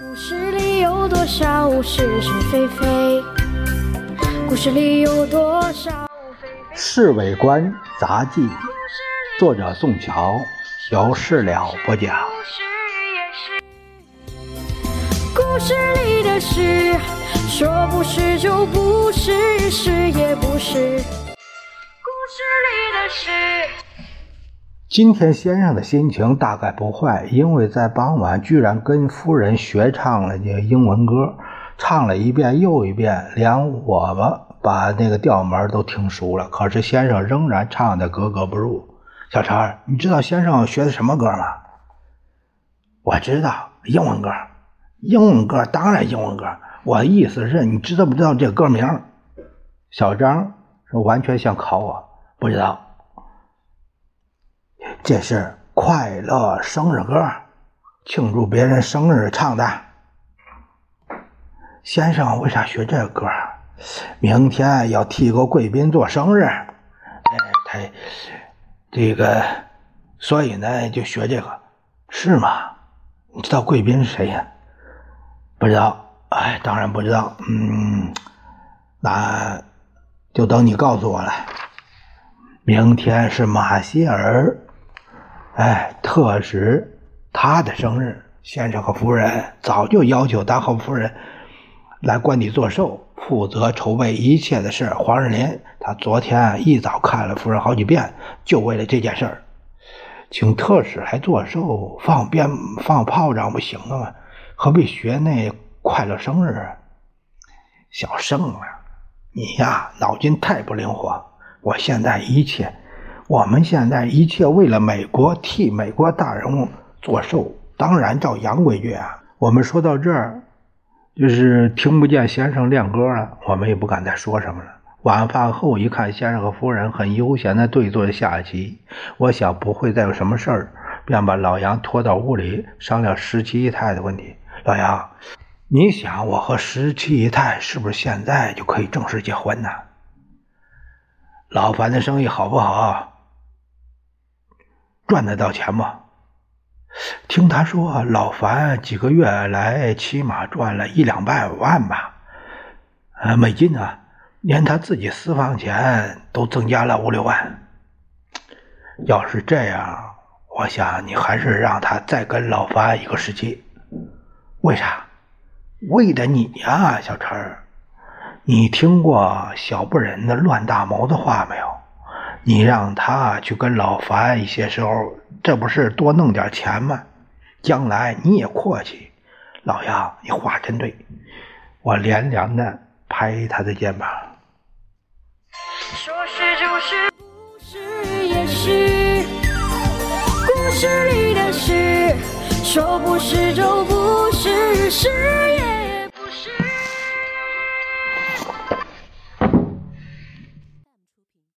故事里有多少是是非非？故事里有多少非非？《侍卫官杂记》，作者宋乔，由事了播讲。故事里的事，说不是就不是，是也不是。故事里的事。今天先生的心情大概不坏，因为在傍晚居然跟夫人学唱了英文歌，唱了一遍又一遍，连我们把那个调门都听熟了。可是先生仍然唱的格格不入。小陈，你知道先生学的什么歌吗？我知道英文歌，英文歌当然英文歌。我的意思是你知道不知道这歌名？小张说完全想考我，不知道。这是快乐生日歌，庆祝别人生日唱的。先生为啥学这歌？明天要替个贵宾做生日，哎，他这个，所以呢就学这个，是吗？你知道贵宾是谁呀？不知道，哎，当然不知道。嗯，那就等你告诉我了。明天是马歇尔。哎，特使他的生日，先生和夫人早就要求他和夫人来官邸做寿，负责筹备一切的事。黄日林他昨天一早看了夫人好几遍，就为了这件事儿，请特使来做寿，放鞭放炮仗不行了吗？何必学那快乐生日？小盛啊，你呀脑筋太不灵活。我现在一切。我们现在一切为了美国，替美国大人物做寿，当然照洋规矩啊。我们说到这儿，就是听不见先生练歌了，我们也不敢再说什么了。晚饭后一看，先生和夫人很悠闲的对坐着下棋，我想不会再有什么事儿，便把老杨拖到屋里商量十七姨太的问题。老杨，你想我和十七姨太是不是现在就可以正式结婚呢？老樊的生意好不好？赚得到钱吗？听他说，老樊几个月来起码赚了一两百万吧，呃，美金啊，连他自己私房钱都增加了五六万。要是这样，我想你还是让他再跟老樊一个时期。为啥？为的你呀，小陈你听过小不忍的乱大谋的话没有？你让他去跟老樊一些时候，这不是多弄点钱吗？将来你也阔气。老杨，你话真对。我连连的拍他的肩膀。说是就是，不是也是。故事里的事，说不是就不是，是。